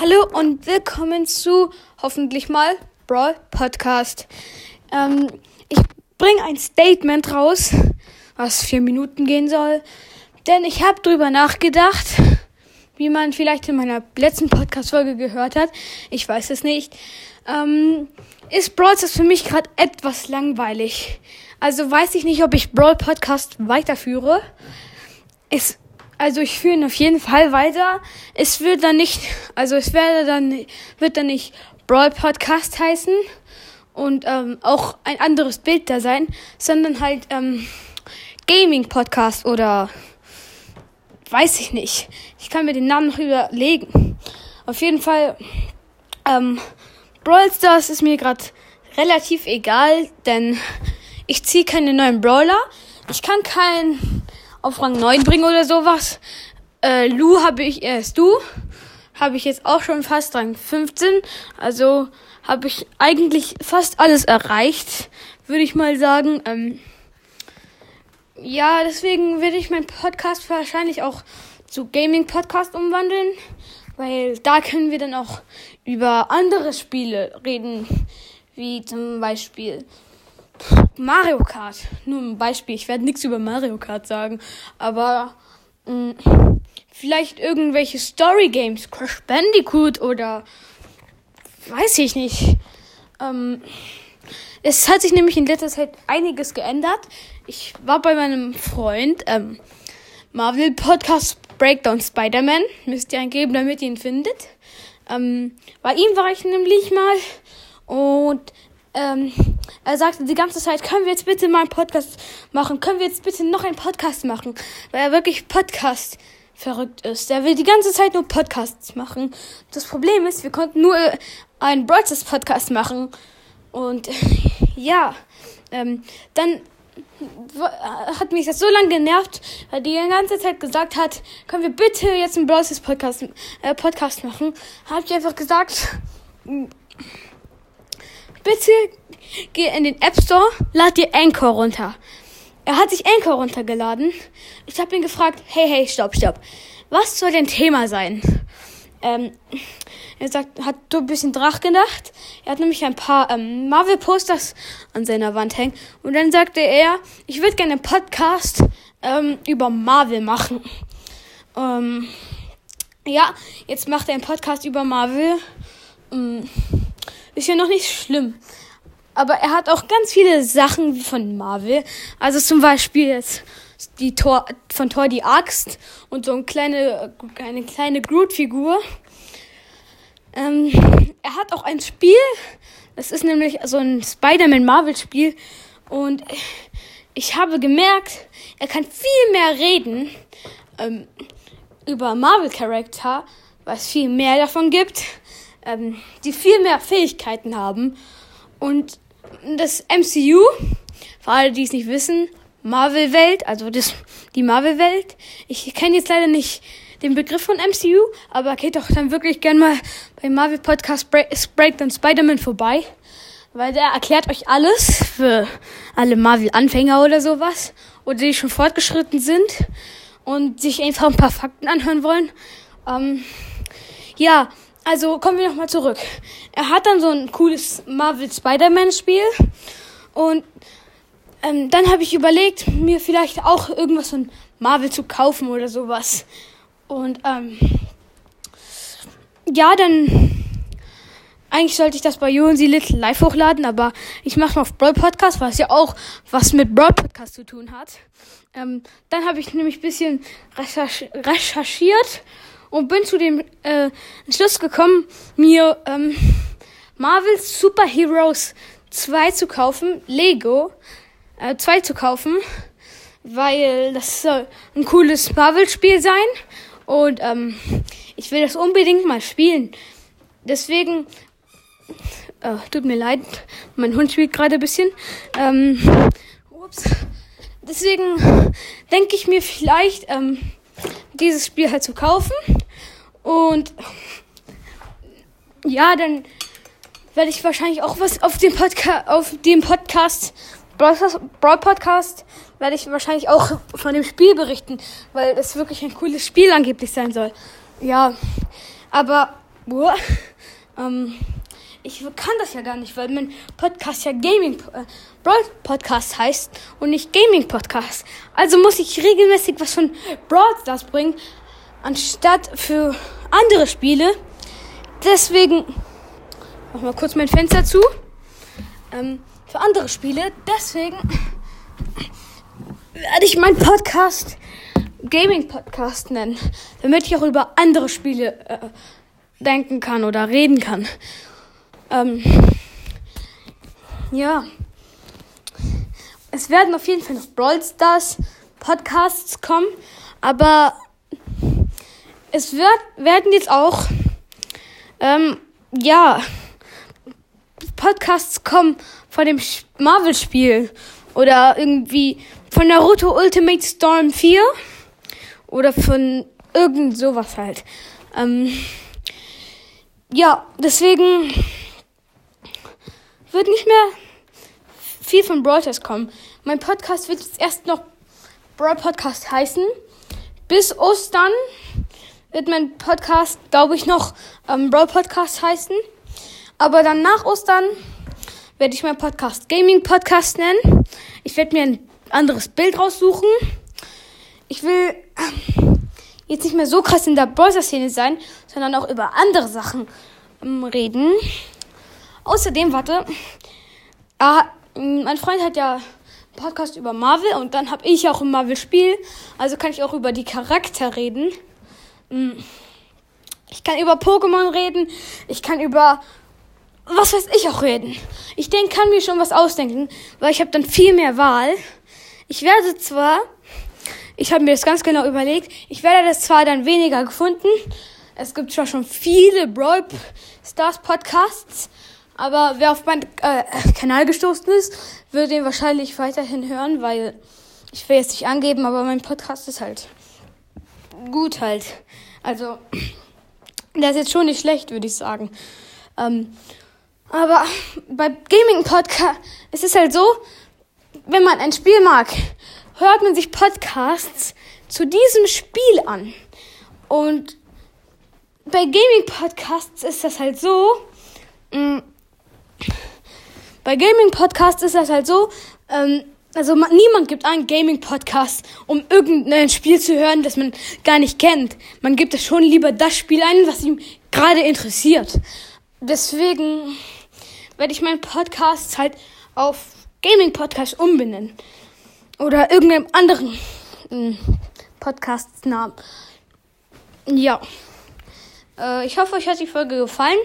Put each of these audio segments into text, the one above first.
Hallo und willkommen zu hoffentlich mal Brawl Podcast. Ähm, ich bringe ein Statement raus, was vier Minuten gehen soll, denn ich habe drüber nachgedacht, wie man vielleicht in meiner letzten Podcast-Folge gehört hat. Ich weiß es nicht. Ähm, ist Brawl das für mich gerade etwas langweilig. Also weiß ich nicht, ob ich Brawl Podcast weiterführe. Ist also ich führe ihn auf jeden Fall weiter. Es wird dann nicht, also es werde dann, wird dann nicht Brawl Podcast heißen und ähm, auch ein anderes Bild da sein, sondern halt ähm, Gaming Podcast oder weiß ich nicht. Ich kann mir den Namen noch überlegen. Auf jeden Fall, ähm, Brawl Stars ist mir gerade relativ egal, denn ich ziehe keine neuen Brawler. Ich kann keinen auf Rang 9 bringen oder sowas. Äh, Lu habe ich erst du. Habe ich jetzt auch schon fast Rang 15. Also habe ich eigentlich fast alles erreicht, würde ich mal sagen. Ähm, ja, deswegen werde ich meinen Podcast wahrscheinlich auch zu Gaming Podcast umwandeln, weil da können wir dann auch über andere Spiele reden, wie zum Beispiel Mario Kart. Nur ein Beispiel. Ich werde nichts über Mario Kart sagen. Aber mh, mm, vielleicht irgendwelche Story Games. Crash Bandicoot oder weiß ich nicht. Ähm, es hat sich nämlich in letzter Zeit einiges geändert. Ich war bei meinem Freund, ähm, Marvel Podcast Breakdown Spider-Man. Müsst ihr eingeben, damit ihr ihn findet. Ähm, bei ihm war ich nämlich mal und ähm, er sagte die ganze Zeit, können wir jetzt bitte mal einen Podcast machen? Können wir jetzt bitte noch einen Podcast machen? Weil er wirklich Podcast verrückt ist. Er will die ganze Zeit nur Podcasts machen. Das Problem ist, wir konnten nur einen Broadcast Podcast machen. Und ja, ähm, dann hat mich das so lange genervt, weil die die ganze Zeit gesagt hat, können wir bitte jetzt einen Broadcast Podcast, äh, Podcast machen? Habe ich einfach gesagt, bitte geh in den App Store, lad dir Anchor runter. Er hat sich Anchor runtergeladen. Ich habe ihn gefragt, hey, hey, stopp, stopp. Was soll denn Thema sein? Ähm, er sagt, hat so ein bisschen Drach gedacht. Er hat nämlich ein paar ähm, Marvel-Posters an seiner Wand hängen. Und dann sagte er, ich würde gerne einen Podcast ähm, über Marvel machen. Ähm, ja, jetzt macht er einen Podcast über Marvel. Ist ja noch nicht schlimm. Aber er hat auch ganz viele Sachen von Marvel. Also zum Beispiel jetzt die Tor, von Thor die Axt und so eine kleine, eine kleine Groot-Figur. Ähm, er hat auch ein Spiel. Das ist nämlich so ein Spider-Man Marvel-Spiel. Und ich habe gemerkt, er kann viel mehr reden ähm, über Marvel-Charakter, weil es viel mehr davon gibt, ähm, die viel mehr Fähigkeiten haben. Und das MCU, für alle, die es nicht wissen, Marvel-Welt, also das, die Marvel-Welt. Ich kenne jetzt leider nicht den Begriff von MCU, aber geht doch dann wirklich gern mal bei Marvel Podcast Break, dann Spider-Man vorbei, weil der erklärt euch alles für alle Marvel-Anfänger oder sowas, oder die schon fortgeschritten sind und sich einfach ein paar Fakten anhören wollen. Ähm, ja, also kommen wir nochmal zurück. Er hat dann so ein cooles Marvel Spider-Man Spiel und ähm, dann habe ich überlegt, mir vielleicht auch irgendwas von Marvel zu kaufen oder sowas. Und ähm, ja, dann eigentlich sollte ich das bei Jonsi Little live hochladen, aber ich mache mal auf Brawl Podcast, was ja auch was mit Brawl Podcast zu tun hat. Ähm, dann habe ich nämlich ein bisschen recherch recherchiert und bin zu dem äh, Entschluss gekommen, mir ähm, Marvel Super Heroes 2 zu kaufen, Lego äh, 2 zu kaufen, weil das soll ein cooles Marvel-Spiel sein und ähm, ich will das unbedingt mal spielen. Deswegen, äh, tut mir leid, mein Hund spielt gerade ein bisschen. Ähm, ups. Deswegen denke ich mir vielleicht, ähm, dieses Spiel halt zu kaufen. Und ja, dann werde ich wahrscheinlich auch was auf dem Podcast, auf dem Podcast, Broad Podcast, werde ich wahrscheinlich auch von dem Spiel berichten, weil es wirklich ein cooles Spiel angeblich sein soll. Ja, aber Boah, ähm, ich kann das ja gar nicht, weil mein Podcast ja Gaming äh, Brawl Podcast heißt und nicht Gaming Podcast. Also muss ich regelmäßig was von Brawl Stars bringen, anstatt für andere Spiele. Deswegen mach mal kurz mein Fenster zu. Ähm, für andere Spiele. Deswegen werde ich meinen Podcast Gaming Podcast nennen, damit ich auch über andere Spiele äh, denken kann oder reden kann. Ähm, ja. Es werden auf jeden Fall noch Brawl Stars Podcasts kommen, aber es wird, werden jetzt auch, ähm, ja, Podcasts kommen von dem Marvel-Spiel oder irgendwie von Naruto Ultimate Storm 4 oder von irgend sowas halt. Ähm, ja, deswegen wird nicht mehr viel von Brawl kommen. Mein Podcast wird jetzt erst noch Brawl Podcast heißen. Bis Ostern wird mein Podcast, glaube ich, noch ähm, Brawl Podcast heißen. Aber dann nach Ostern werde ich meinen Podcast Gaming Podcast nennen. Ich werde mir ein anderes Bild raussuchen. Ich will ähm, jetzt nicht mehr so krass in der Browser-Szene sein, sondern auch über andere Sachen ähm, reden. Außerdem, warte, ah, mein Freund hat ja einen Podcast über Marvel und dann habe ich auch ein Marvel-Spiel. Also kann ich auch über die Charakter reden. Hm. Ich kann über Pokémon reden. Ich kann über was weiß ich auch reden. Ich denke, kann mir schon was ausdenken, weil ich habe dann viel mehr Wahl. Ich werde zwar, ich habe mir das ganz genau überlegt, ich werde das zwar dann weniger gefunden. Es gibt zwar schon viele Brawl Stars Podcasts, aber wer auf meinen äh, Kanal gestoßen ist, wird den wahrscheinlich weiterhin hören, weil ich will jetzt nicht angeben, aber mein Podcast ist halt gut halt. Also, der ist jetzt schon nicht schlecht, würde ich sagen. Ähm, aber bei Gaming Podcast ist es halt so, wenn man ein Spiel mag, hört man sich Podcasts zu diesem Spiel an. Und bei Gaming Podcasts ist das halt so, mh, mm, bei Gaming Podcasts ist das halt so, ähm, also man, niemand gibt einen Gaming Podcast, um irgendein Spiel zu hören, das man gar nicht kennt. Man gibt es schon lieber das Spiel ein, was ihm gerade interessiert. Deswegen werde ich meinen Podcast halt auf Gaming Podcast umbenennen. Oder irgendeinem anderen hm, Podcast-Namen. Ja. Äh, ich hoffe, euch hat die Folge gefallen.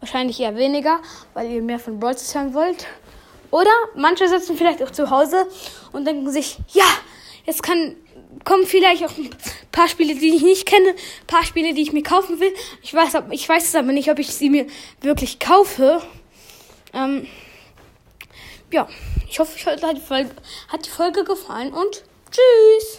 Wahrscheinlich eher weniger, weil ihr mehr von Brawl hören wollt. Oder manche sitzen vielleicht auch zu Hause und denken sich, ja, jetzt kann, kommen vielleicht auch ein paar Spiele, die ich nicht kenne, ein paar Spiele, die ich mir kaufen will. Ich weiß, ich weiß es aber nicht, ob ich sie mir wirklich kaufe. Ähm, ja, ich hoffe, euch hat die Folge gefallen und tschüss.